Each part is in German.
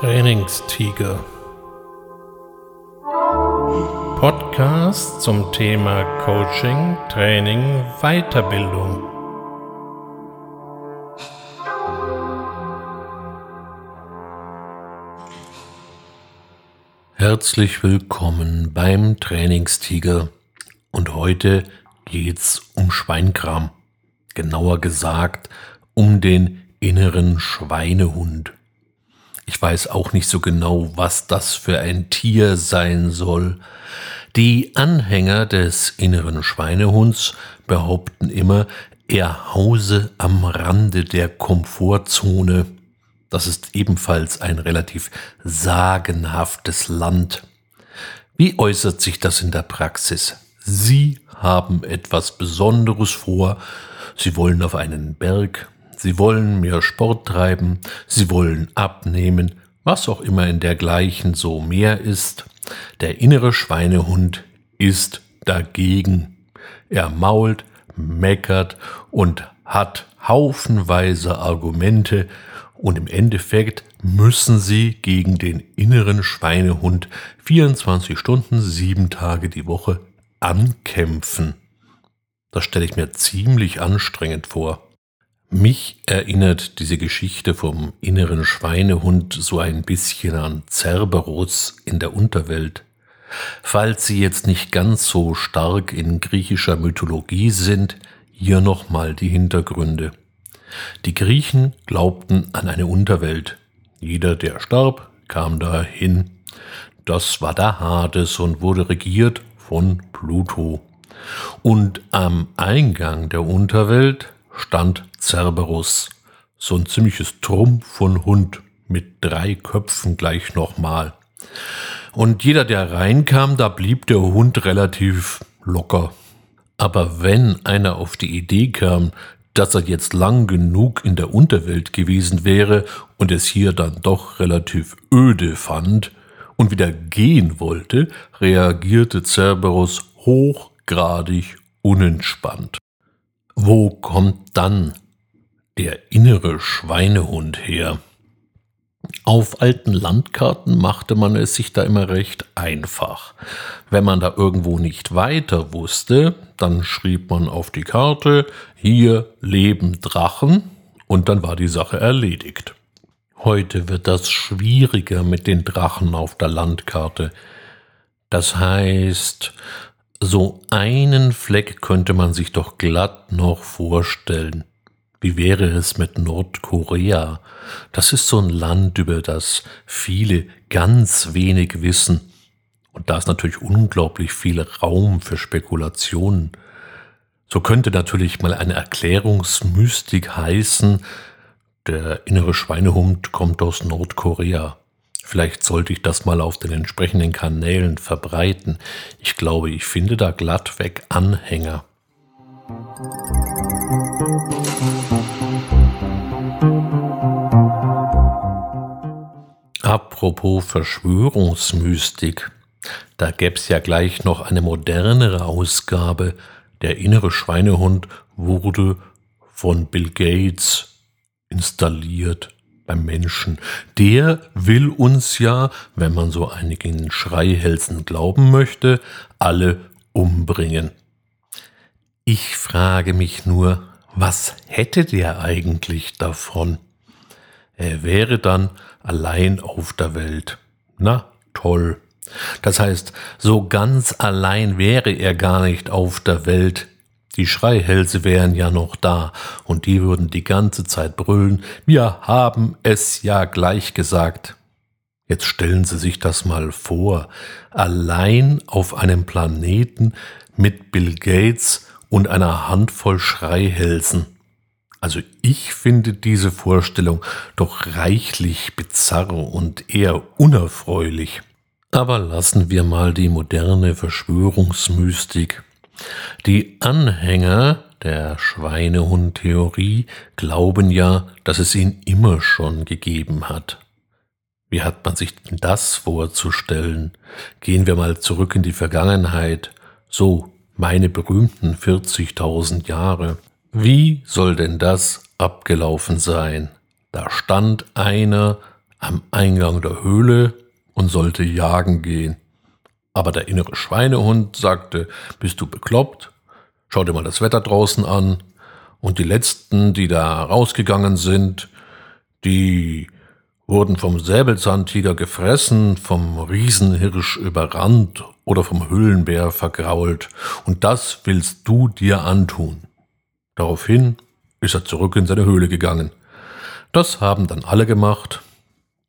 Trainingstiger. Podcast zum Thema Coaching, Training, Weiterbildung. Herzlich willkommen beim Trainingstiger und heute geht's um Schweinkram. Genauer gesagt um den inneren Schweinehund. Ich weiß auch nicht so genau, was das für ein Tier sein soll. Die Anhänger des inneren Schweinehunds behaupten immer, er hause am Rande der Komfortzone. Das ist ebenfalls ein relativ sagenhaftes Land. Wie äußert sich das in der Praxis? Sie haben etwas Besonderes vor, Sie wollen auf einen Berg, Sie wollen mehr Sport treiben, sie wollen abnehmen, was auch immer in dergleichen so mehr ist. Der innere Schweinehund ist dagegen. Er mault, meckert und hat haufenweise Argumente und im Endeffekt müssen sie gegen den inneren Schweinehund 24 Stunden, sieben Tage die Woche ankämpfen. Das stelle ich mir ziemlich anstrengend vor. Mich erinnert diese Geschichte vom inneren Schweinehund so ein bisschen an Cerberus in der Unterwelt. Falls Sie jetzt nicht ganz so stark in griechischer Mythologie sind, hier nochmal die Hintergründe. Die Griechen glaubten an eine Unterwelt. Jeder, der starb, kam dahin. Das war der Hades und wurde regiert von Pluto. Und am Eingang der Unterwelt stand Cerberus, so ein ziemliches Trumpf von Hund mit drei Köpfen gleich nochmal. Und jeder, der reinkam, da blieb der Hund relativ locker. Aber wenn einer auf die Idee kam, dass er jetzt lang genug in der Unterwelt gewesen wäre und es hier dann doch relativ öde fand und wieder gehen wollte, reagierte Cerberus hochgradig unentspannt. Wo kommt dann der innere Schweinehund her? Auf alten Landkarten machte man es sich da immer recht einfach. Wenn man da irgendwo nicht weiter wusste, dann schrieb man auf die Karte, hier leben Drachen, und dann war die Sache erledigt. Heute wird das schwieriger mit den Drachen auf der Landkarte. Das heißt, so einen Fleck könnte man sich doch glatt noch vorstellen. Wie wäre es mit Nordkorea? Das ist so ein Land, über das viele ganz wenig wissen. Und da ist natürlich unglaublich viel Raum für Spekulationen. So könnte natürlich mal eine Erklärungsmystik heißen, der innere Schweinehund kommt aus Nordkorea. Vielleicht sollte ich das mal auf den entsprechenden Kanälen verbreiten. Ich glaube, ich finde da glattweg Anhänger. Apropos Verschwörungsmystik, da gäb's ja gleich noch eine modernere Ausgabe. Der innere Schweinehund wurde von Bill Gates installiert beim Menschen. Der will uns ja, wenn man so einigen Schreihälsen glauben möchte, alle umbringen. Ich frage mich nur, was hätte der eigentlich davon? Er wäre dann allein auf der Welt. Na, toll. Das heißt, so ganz allein wäre er gar nicht auf der Welt, die Schreihälse wären ja noch da und die würden die ganze Zeit brüllen, wir haben es ja gleich gesagt. Jetzt stellen Sie sich das mal vor, allein auf einem Planeten mit Bill Gates und einer Handvoll Schreihälsen. Also ich finde diese Vorstellung doch reichlich bizarr und eher unerfreulich. Aber lassen wir mal die moderne Verschwörungsmystik die Anhänger der Schweinehund-Theorie glauben ja, dass es ihn immer schon gegeben hat. Wie hat man sich denn das vorzustellen? Gehen wir mal zurück in die Vergangenheit. So, meine berühmten 40.000 Jahre. Wie soll denn das abgelaufen sein? Da stand einer am Eingang der Höhle und sollte jagen gehen. Aber der innere Schweinehund sagte, bist du bekloppt? Schau dir mal das Wetter draußen an. Und die letzten, die da rausgegangen sind, die wurden vom Säbelzahntiger gefressen, vom Riesenhirsch überrannt oder vom Höhlenbär vergrault. Und das willst du dir antun. Daraufhin ist er zurück in seine Höhle gegangen. Das haben dann alle gemacht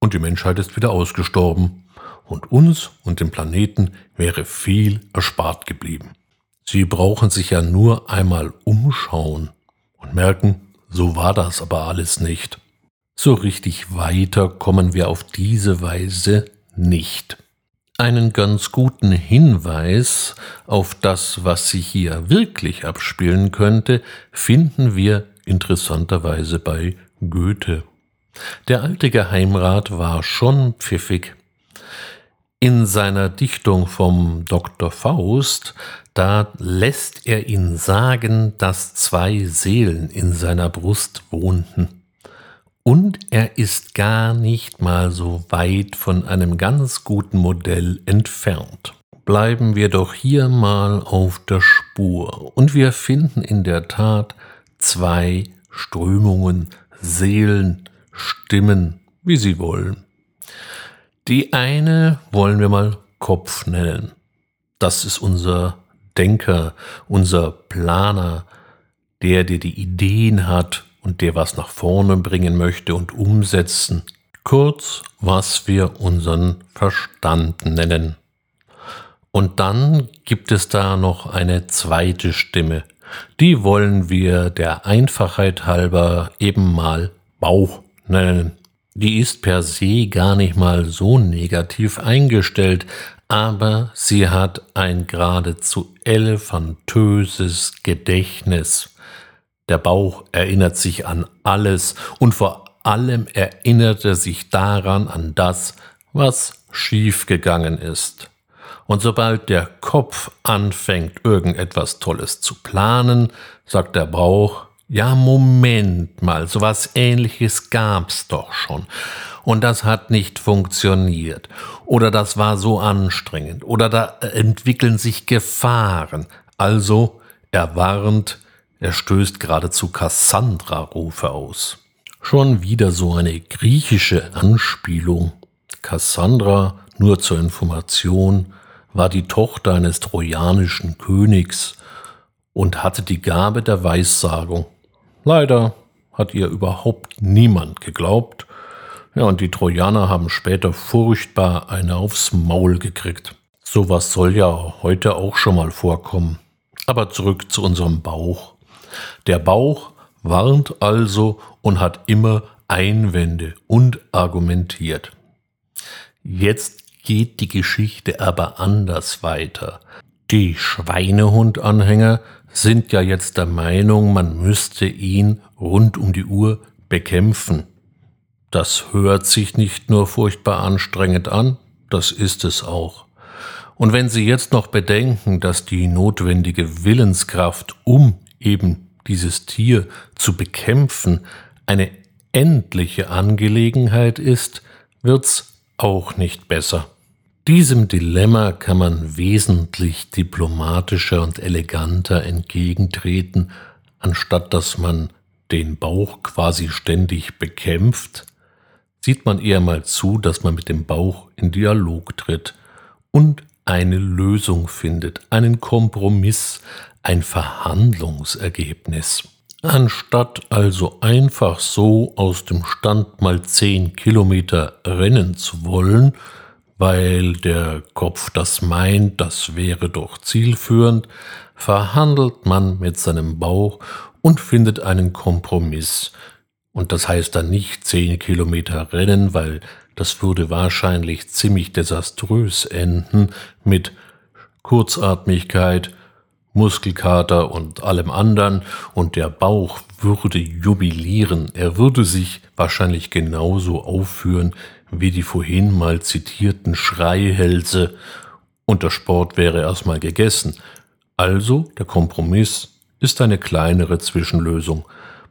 und die Menschheit ist wieder ausgestorben und uns und dem Planeten wäre viel erspart geblieben. Sie brauchen sich ja nur einmal umschauen und merken, so war das aber alles nicht. So richtig weiter kommen wir auf diese Weise nicht. Einen ganz guten Hinweis auf das, was sich hier wirklich abspielen könnte, finden wir interessanterweise bei Goethe. Der alte Geheimrat war schon pfiffig. In seiner Dichtung vom Dr. Faust, da lässt er ihn sagen, dass zwei Seelen in seiner Brust wohnten. Und er ist gar nicht mal so weit von einem ganz guten Modell entfernt. Bleiben wir doch hier mal auf der Spur und wir finden in der Tat zwei Strömungen, Seelen, Stimmen, wie sie wollen. Die eine wollen wir mal Kopf nennen. Das ist unser Denker, unser Planer, der, der die Ideen hat und der was nach vorne bringen möchte und umsetzen. Kurz, was wir unseren Verstand nennen. Und dann gibt es da noch eine zweite Stimme. Die wollen wir der Einfachheit halber eben mal Bauch nennen. Die ist per se gar nicht mal so negativ eingestellt, aber sie hat ein geradezu elefantöses Gedächtnis. Der Bauch erinnert sich an alles und vor allem erinnert er sich daran an das, was schiefgegangen ist. Und sobald der Kopf anfängt, irgendetwas Tolles zu planen, sagt der Bauch, ja, Moment mal, sowas ähnliches gab's doch schon. Und das hat nicht funktioniert. Oder das war so anstrengend. Oder da entwickeln sich Gefahren. Also, er warnt, er stößt geradezu Cassandra-Rufe aus. Schon wieder so eine griechische Anspielung. Cassandra, nur zur Information, war die Tochter eines trojanischen Königs und hatte die Gabe der Weissagung. Leider hat ihr überhaupt niemand geglaubt. Ja, und die Trojaner haben später furchtbar eine aufs Maul gekriegt. Sowas soll ja heute auch schon mal vorkommen. Aber zurück zu unserem Bauch. Der Bauch warnt also und hat immer Einwände und argumentiert. Jetzt geht die Geschichte aber anders weiter. Die Schweinehund-Anhänger sind ja jetzt der Meinung, man müsste ihn rund um die Uhr bekämpfen. Das hört sich nicht nur furchtbar anstrengend an, das ist es auch. Und wenn Sie jetzt noch bedenken, dass die notwendige Willenskraft, um eben dieses Tier zu bekämpfen, eine endliche Angelegenheit ist, wird's auch nicht besser. Diesem Dilemma kann man wesentlich diplomatischer und eleganter entgegentreten, anstatt dass man den Bauch quasi ständig bekämpft, sieht man eher mal zu, dass man mit dem Bauch in Dialog tritt und eine Lösung findet, einen Kompromiss, ein Verhandlungsergebnis. Anstatt also einfach so aus dem Stand mal zehn Kilometer rennen zu wollen, weil der Kopf das meint, das wäre doch zielführend, verhandelt man mit seinem Bauch und findet einen Kompromiss. Und das heißt dann nicht zehn Kilometer rennen, weil das würde wahrscheinlich ziemlich desaströs enden mit Kurzatmigkeit, Muskelkater und allem anderen und der Bauch würde jubilieren. Er würde sich wahrscheinlich genauso aufführen wie die vorhin mal zitierten Schreihälse und der Sport wäre erstmal gegessen. Also der Kompromiss ist eine kleinere Zwischenlösung.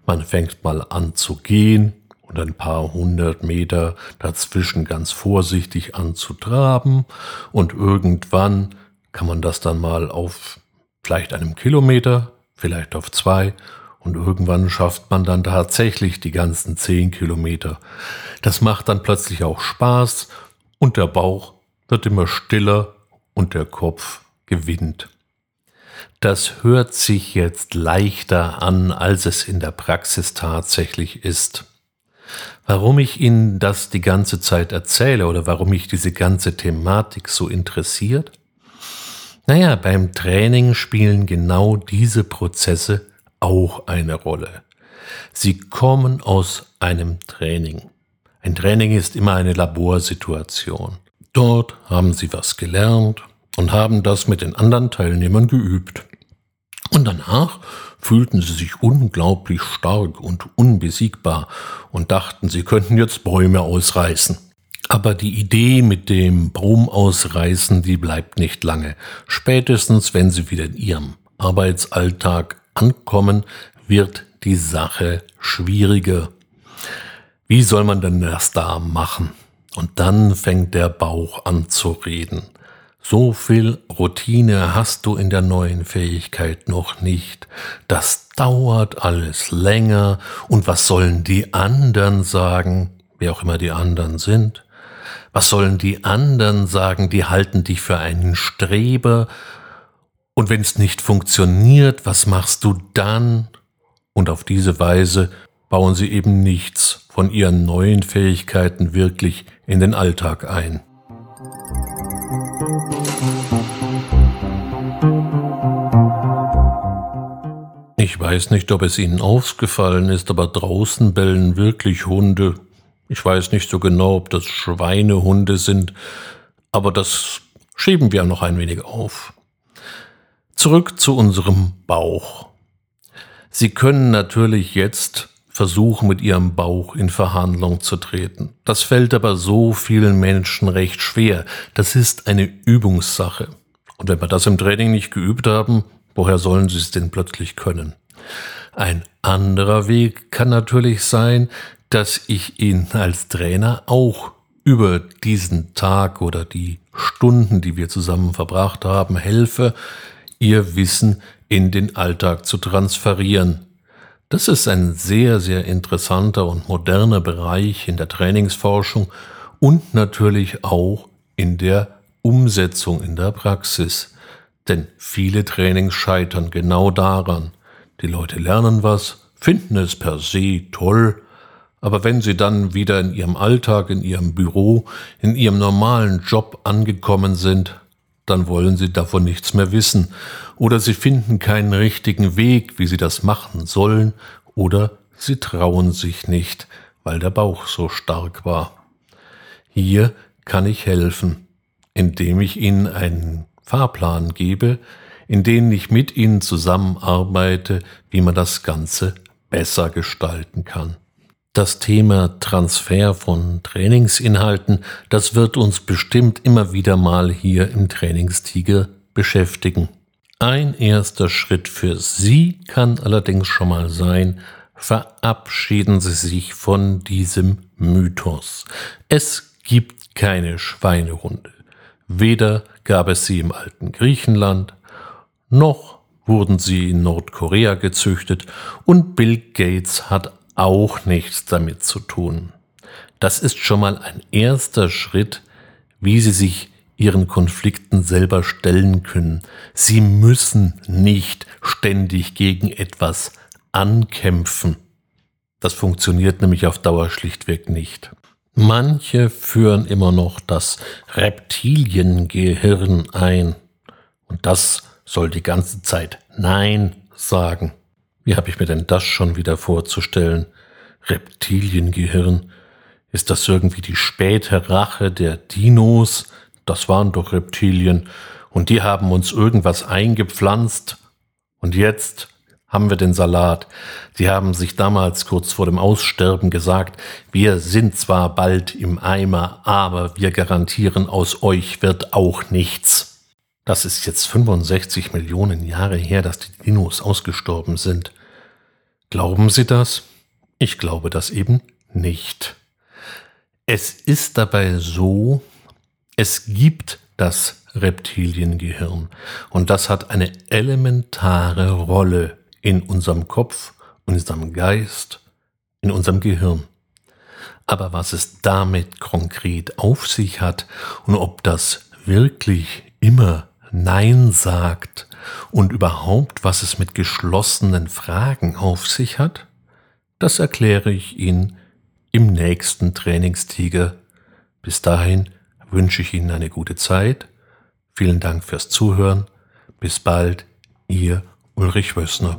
Man fängt mal an zu gehen und ein paar hundert Meter dazwischen ganz vorsichtig an zu traben und irgendwann kann man das dann mal auf vielleicht einem Kilometer, vielleicht auf zwei und irgendwann schafft man dann tatsächlich die ganzen zehn Kilometer. Das macht dann plötzlich auch Spaß und der Bauch wird immer stiller und der Kopf gewinnt. Das hört sich jetzt leichter an, als es in der Praxis tatsächlich ist. Warum ich Ihnen das die ganze Zeit erzähle oder warum mich diese ganze Thematik so interessiert? Naja, beim Training spielen genau diese Prozesse auch eine Rolle. Sie kommen aus einem Training. Ein Training ist immer eine Laborsituation. Dort haben Sie was gelernt und haben das mit den anderen Teilnehmern geübt. Und danach fühlten sie sich unglaublich stark und unbesiegbar und dachten, sie könnten jetzt Bäume ausreißen. Aber die Idee mit dem Baum ausreißen, die bleibt nicht lange. Spätestens, wenn sie wieder in ihrem Arbeitsalltag ankommen, wird die Sache schwieriger. Wie soll man denn das da machen? Und dann fängt der Bauch an zu reden. So viel Routine hast du in der neuen Fähigkeit noch nicht. Das dauert alles länger. Und was sollen die anderen sagen? Wer auch immer die anderen sind. Was sollen die anderen sagen? Die halten dich für einen Streber. Und wenn es nicht funktioniert, was machst du dann? Und auf diese Weise bauen sie eben nichts von ihren neuen Fähigkeiten wirklich in den Alltag ein. Ich weiß nicht, ob es Ihnen aufgefallen ist, aber draußen bellen wirklich Hunde. Ich weiß nicht so genau, ob das Schweinehunde sind, aber das schieben wir noch ein wenig auf. Zurück zu unserem Bauch. Sie können natürlich jetzt versuchen, mit ihrem Bauch in Verhandlung zu treten. Das fällt aber so vielen Menschen recht schwer. Das ist eine Übungssache. Und wenn wir das im Training nicht geübt haben, woher sollen sie es denn plötzlich können? Ein anderer Weg kann natürlich sein, dass ich Ihnen als Trainer auch über diesen Tag oder die Stunden, die wir zusammen verbracht haben, helfe, Ihr Wissen in den Alltag zu transferieren. Das ist ein sehr, sehr interessanter und moderner Bereich in der Trainingsforschung und natürlich auch in der Umsetzung in der Praxis. Denn viele Trainings scheitern genau daran. Die Leute lernen was, finden es per se toll, aber wenn sie dann wieder in ihrem Alltag, in ihrem Büro, in ihrem normalen Job angekommen sind, dann wollen sie davon nichts mehr wissen, oder sie finden keinen richtigen Weg, wie sie das machen sollen, oder sie trauen sich nicht, weil der Bauch so stark war. Hier kann ich helfen, indem ich ihnen einen Fahrplan gebe, in dem ich mit ihnen zusammenarbeite, wie man das Ganze besser gestalten kann. Das Thema Transfer von Trainingsinhalten, das wird uns bestimmt immer wieder mal hier im Trainingstiger beschäftigen. Ein erster Schritt für Sie kann allerdings schon mal sein, verabschieden Sie sich von diesem Mythos. Es gibt keine Schweinehunde. Weder gab es sie im alten Griechenland, noch wurden sie in Nordkorea gezüchtet und Bill Gates hat auch nichts damit zu tun. Das ist schon mal ein erster Schritt, wie Sie sich Ihren Konflikten selber stellen können. Sie müssen nicht ständig gegen etwas ankämpfen. Das funktioniert nämlich auf Dauer schlichtweg nicht. Manche führen immer noch das Reptiliengehirn ein. Und das soll die ganze Zeit Nein sagen. Wie habe ich mir denn das schon wieder vorzustellen? Reptiliengehirn. Ist das irgendwie die späte Rache der Dinos? Das waren doch Reptilien. Und die haben uns irgendwas eingepflanzt. Und jetzt haben wir den Salat. Die haben sich damals kurz vor dem Aussterben gesagt, wir sind zwar bald im Eimer, aber wir garantieren, aus euch wird auch nichts. Das ist jetzt 65 Millionen Jahre her, dass die Dinos ausgestorben sind. Glauben Sie das? Ich glaube das eben nicht. Es ist dabei so, es gibt das Reptiliengehirn und das hat eine elementare Rolle in unserem Kopf, in unserem Geist, in unserem Gehirn. Aber was es damit konkret auf sich hat und ob das wirklich immer Nein sagt und überhaupt, was es mit geschlossenen Fragen auf sich hat, das erkläre ich Ihnen im nächsten Trainingstiger. Bis dahin wünsche ich Ihnen eine gute Zeit. Vielen Dank fürs Zuhören. Bis bald, Ihr Ulrich Wössner.